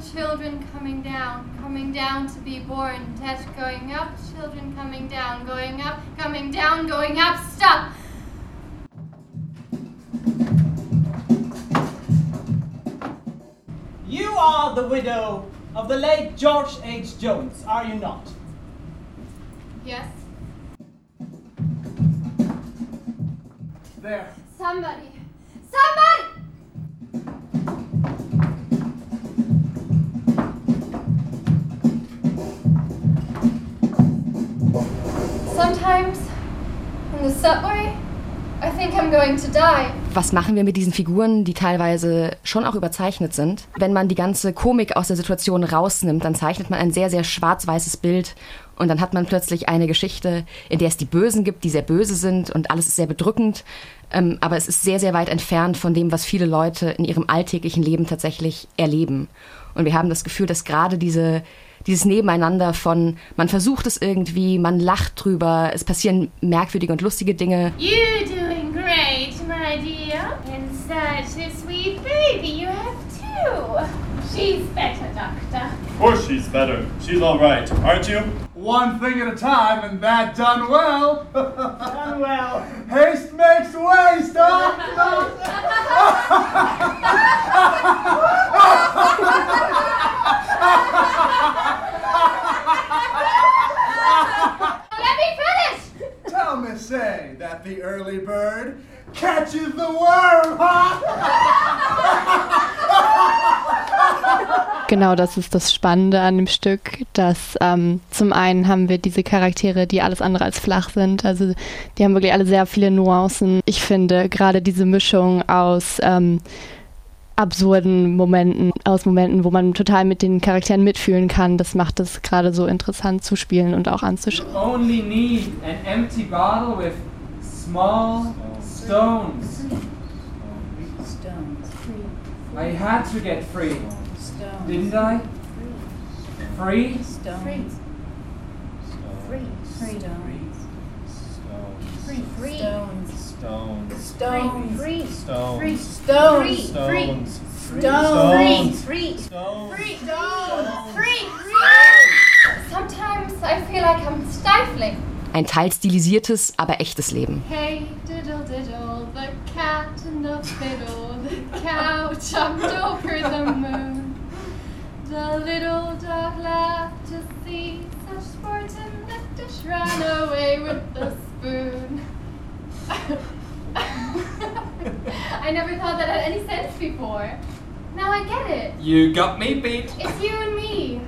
children coming down, coming down to be born. Death going up, children coming down, going up, coming down, going up. Stop! You are the widow of the late George H. Jones, are you not? Yes? There. Somebody! Somebody! Was machen wir mit diesen Figuren, die teilweise schon auch überzeichnet sind? Wenn man die ganze Komik aus der Situation rausnimmt, dann zeichnet man ein sehr, sehr schwarz-weißes Bild und dann hat man plötzlich eine Geschichte, in der es die Bösen gibt, die sehr böse sind und alles ist sehr bedrückend. Ähm, aber es ist sehr, sehr weit entfernt von dem, was viele Leute in ihrem alltäglichen Leben tatsächlich erleben. Und wir haben das Gefühl, dass gerade diese, dieses Nebeneinander von, man versucht es irgendwie, man lacht drüber, es passieren merkwürdige und lustige Dinge. You doing great, my dear. And such a sweet baby you have too. She's better, Doctor. Of course she's better. She's all right, aren't you? One thing at a time, and that done well. Done well. Haste makes waste, Doc. Let me finish! Tell me, say that the early bird catches the worm, huh? Genau, das ist das Spannende an dem Stück, dass ähm, zum einen haben wir diese Charaktere, die alles andere als flach sind. Also die haben wirklich alle sehr viele Nuancen. Ich finde gerade diese Mischung aus ähm, absurden Momenten, aus Momenten, wo man total mit den Charakteren mitfühlen kann, das macht es gerade so interessant zu spielen und auch anzuschauen. only need an empty bottle with small stones. I had to get free, didn't I? Free? Free. Free. Free. Free. Free. Stones. Free. Free. Stones. Free. Stones. Free. Free. Stones. Stones. Free. Stones. Free. Stones. Free. Free. Sometimes I feel like I'm stifling. Ein teils stilisiertes, aber echtes Leben. Hey, diddle diddle, the cat and the fiddle, the cow jumped over the moon. The little dog laughed to see such sport and the dish ran away with the spoon. I never thought that had any sense before. Now I get it. You got me beat. It's you and me.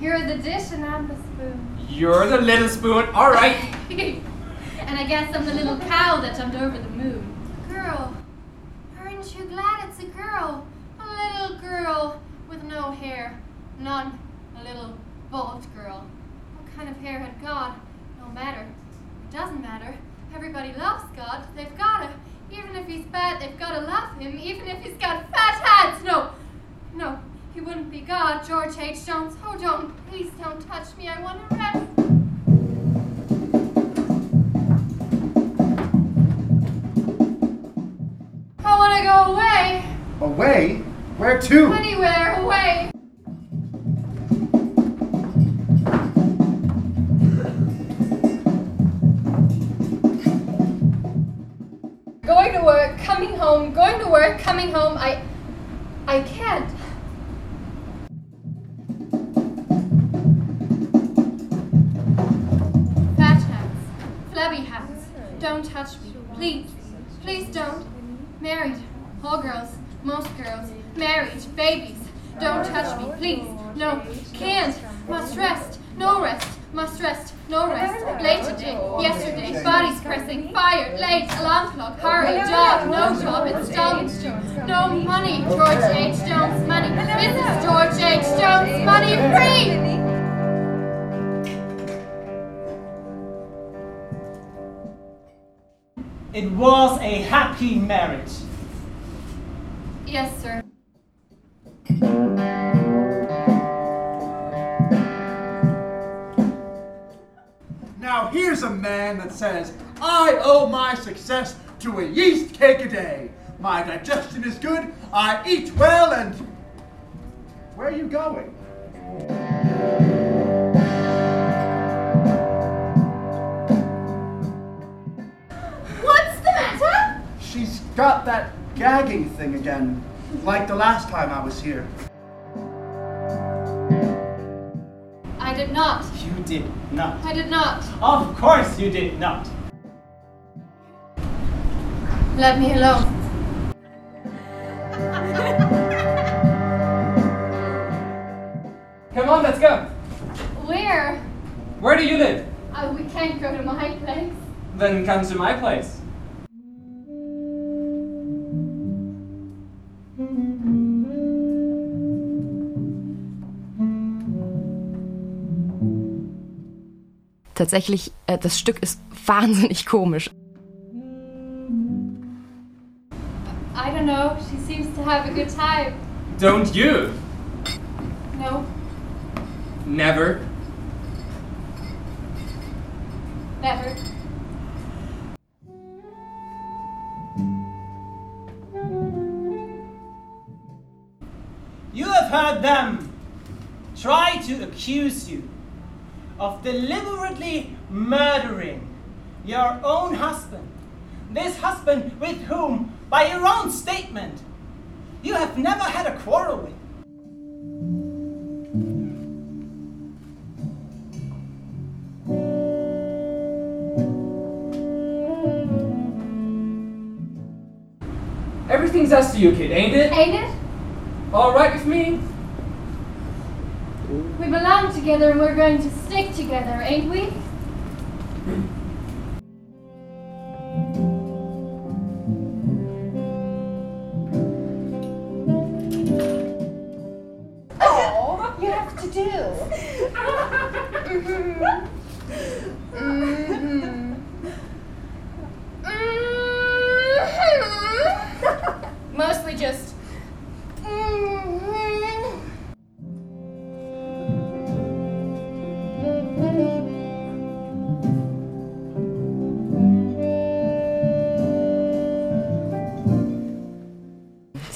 You're the dish and I'm the spoon. You're the little spoon. All right. and I guess I'm the little cow that jumped over the moon. Girl, aren't you glad it's a girl? A little girl with no hair. None. A little bald girl. What kind of hair had God? No matter. It doesn't matter. Everybody loves God. They've gotta. Even if he's bad, they've gotta love him. Even if he's got fat hands. No. No. He wouldn't be God, George H. Jones. Oh, don't. Please don't touch me. I want to rest. I want to go away. Away? Where to? Anywhere away. Going to work, coming home, going to work, coming home. I I can't. Fat hats, flabby hats. Don't touch me. Please. Please don't. Married. All girls. Most girls. Married. Babies. Don't touch me. Please. No. Can't. Must rest. No rest. Must rest. No rest. Late today. Yesterday. Bodies pressing. Fired. Late. Alarm clock. Hurry. Job. No job. It's Installment. No money. George H. Jones. Money. Mrs. George H. Jones. Money. Free. It was a happy marriage. Yes, sir. Now here's a man that says, I owe my success to a yeast cake a day. My digestion is good, I eat well, and Where are you going? What's the matter? She's got that gagging thing again, like the last time I was here. I did not. You did not. I did not. Of course you did not. Let me alone. Come on, let's go. Where? Where do you live? Uh, we can't go to my place. Then come to my place. Tatsächlich, äh, das Stück ist wahnsinnig komisch. I don't know. She seems to have a good time. Don't you? No, Never. never. You have heard them try to accuse you of deliberately murdering your own husband. This husband with whom, by your own statement, you have never had a quarrel with. Everything's us to you, kid, ain't it? Ain't it? All right with me. We belong together and we're going to stick together, ain't we?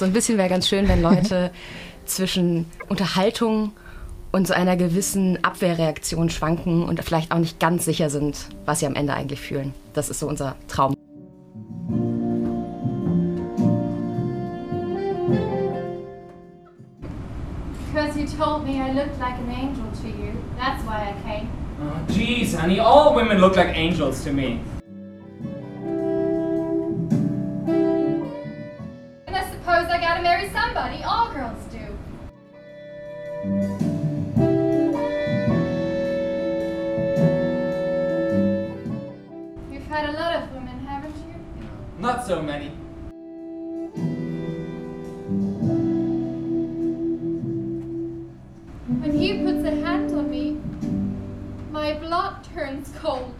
So ein bisschen wäre ganz schön, wenn Leute zwischen Unterhaltung und so einer gewissen Abwehrreaktion schwanken und vielleicht auch nicht ganz sicher sind, was sie am Ende eigentlich fühlen. Das ist so unser Traum. Because you told me I looked like an angel to you. That's why I came. Oh, jeez, honey, all women look like angels to me. Gotta marry somebody. All girls do. You've had a lot of women, haven't you? Not so many. When he puts a hand on me, my blood turns cold.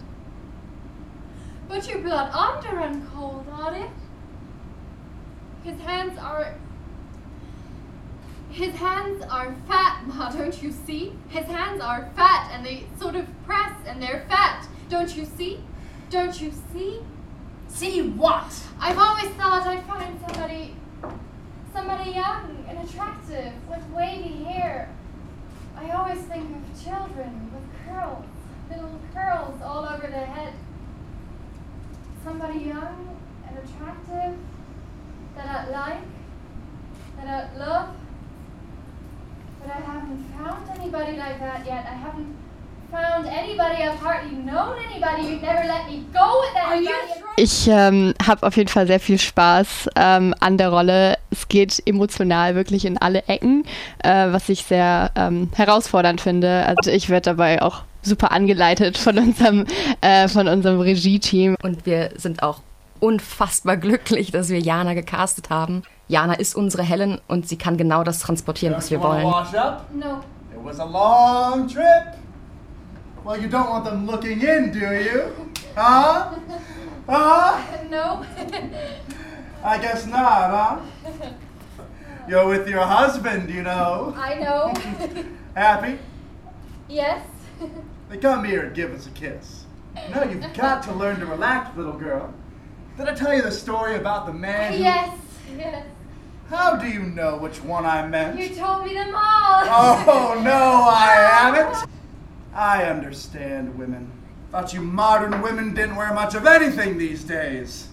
But your blood under run cold, on it? His hands are. His hands are fat, Ma, don't you see? His hands are fat and they sort of press and they're fat. Don't you see? Don't you see? See what? I've always thought I'd find somebody. somebody young and attractive with wavy hair. I always think of children with curls, little curls all over their head. Somebody young and attractive that I'd like, that I'd love. But I haven't found anybody like that yet. I haven't found anybody. I've hardly known anybody. You'd never let me go with anybody. Ich ähm, habe auf jeden Fall sehr viel Spaß ähm, an der Rolle. Es geht emotional wirklich in alle Ecken, äh, was ich sehr ähm, herausfordernd finde. Also ich werde dabei auch super angeleitet von unserem, äh, von unserem Regie-Team. Und wir sind auch unfassbar glücklich, dass wir Jana gecastet haben. Jana ist unsere Helen und sie kann genau das transportieren, was wir wollen. No. It was a long trip. Well, you don't want them looking in, do you? Huh? Huh? No. I guess not, huh? You're with your husband, you know. I know. Happy? yes. They come here and give us a kiss. No, you've got to learn to relax, little girl. Did I tell you the story about the man? who- Yes. Yes. How do you know which one I meant? You told me them all. Oh, no, I haven't. I understand women. Thought you modern women didn't wear much of anything these days.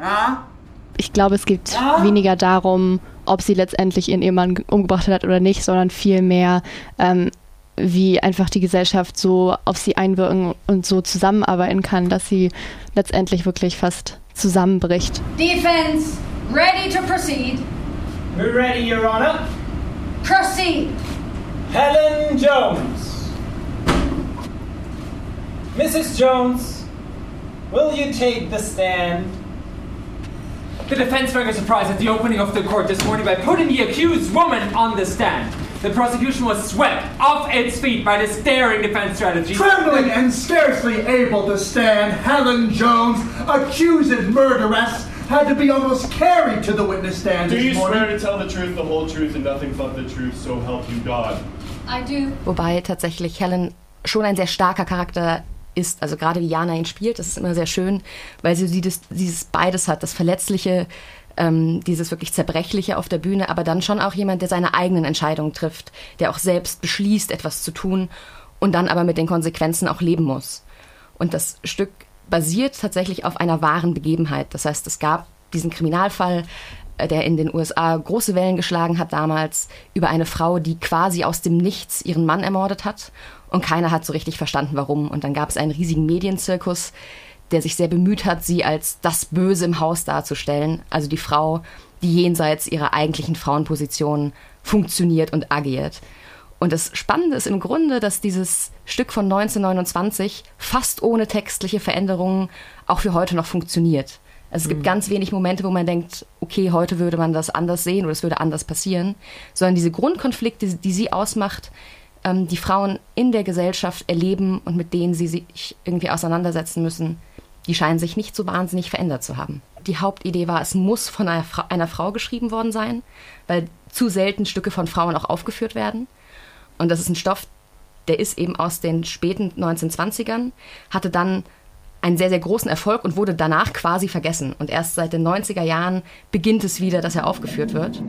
Huh? Ich glaube, es geht Ja. weniger darum, ob sie letztendlich ihren Ehemann ge- umgebracht hat oder nicht, sondern vielmehr, ähm, wie einfach die Gesellschaft so auf sie einwirken und so zusammenarbeiten kann, dass sie letztendlich wirklich fast zusammenbricht. Defense, ready to proceed. We're ready, Your Honor. Proceed. Helen Jones. Mrs. Jones, will you take the stand? The defense very surprised at the opening of the court this morning by putting the accused woman on the stand. The prosecution was swept off its feet by this daring defense strategy. Trembling and scarcely able to stand, Helen Jones, accused murderess, had to be almost carried to the witness stand Do this you morning. swear to tell the truth, the whole truth, and nothing but the truth, so help you God? I do. Wobei tatsächlich Helen schon ein sehr starker Charakter ist. Also gerade wie Jana ihn spielt, das ist immer sehr schön, weil sie dieses, dieses beides hat, das Verletzliche, ähm, dieses wirklich Zerbrechliche auf der Bühne, aber dann schon auch jemand, der seine eigenen Entscheidungen trifft, der auch selbst beschließt, etwas zu tun und dann aber mit den Konsequenzen auch leben muss. Und das Stück basiert tatsächlich auf einer wahren Begebenheit. Das heißt, es gab diesen Kriminalfall, äh, der in den USA große Wellen geschlagen hat damals, über eine Frau, die quasi aus dem Nichts ihren Mann ermordet hat. Und keiner hat so richtig verstanden, warum. Und dann gab es einen riesigen Medienzirkus, der sich sehr bemüht hat, sie als das Böse im Haus darzustellen. Also die Frau, die jenseits ihrer eigentlichen Frauenposition funktioniert und agiert. Und das Spannende ist im Grunde, dass dieses Stück von 1929 fast ohne textliche Veränderungen auch für heute noch funktioniert. Also es gibt ganz wenig Momente, wo man denkt, okay, heute würde man das anders sehen oder es würde anders passieren, sondern diese Grundkonflikte, die sie ausmacht, ähm, die Frauen in der Gesellschaft erleben und mit denen sie sich irgendwie auseinandersetzen müssen, die scheinen sich nicht so wahnsinnig verändert zu haben. Die Hauptidee war, es muss von einer, Fra einer Frau geschrieben worden sein, weil zu selten Stücke von Frauen auch aufgeführt werden. Und das ist ein Stoff, der ist eben aus den späten 1920ern, hatte dann einen sehr, sehr großen Erfolg und wurde danach quasi vergessen. Und erst seit den 90er Jahren beginnt es wieder, dass er aufgeführt wird.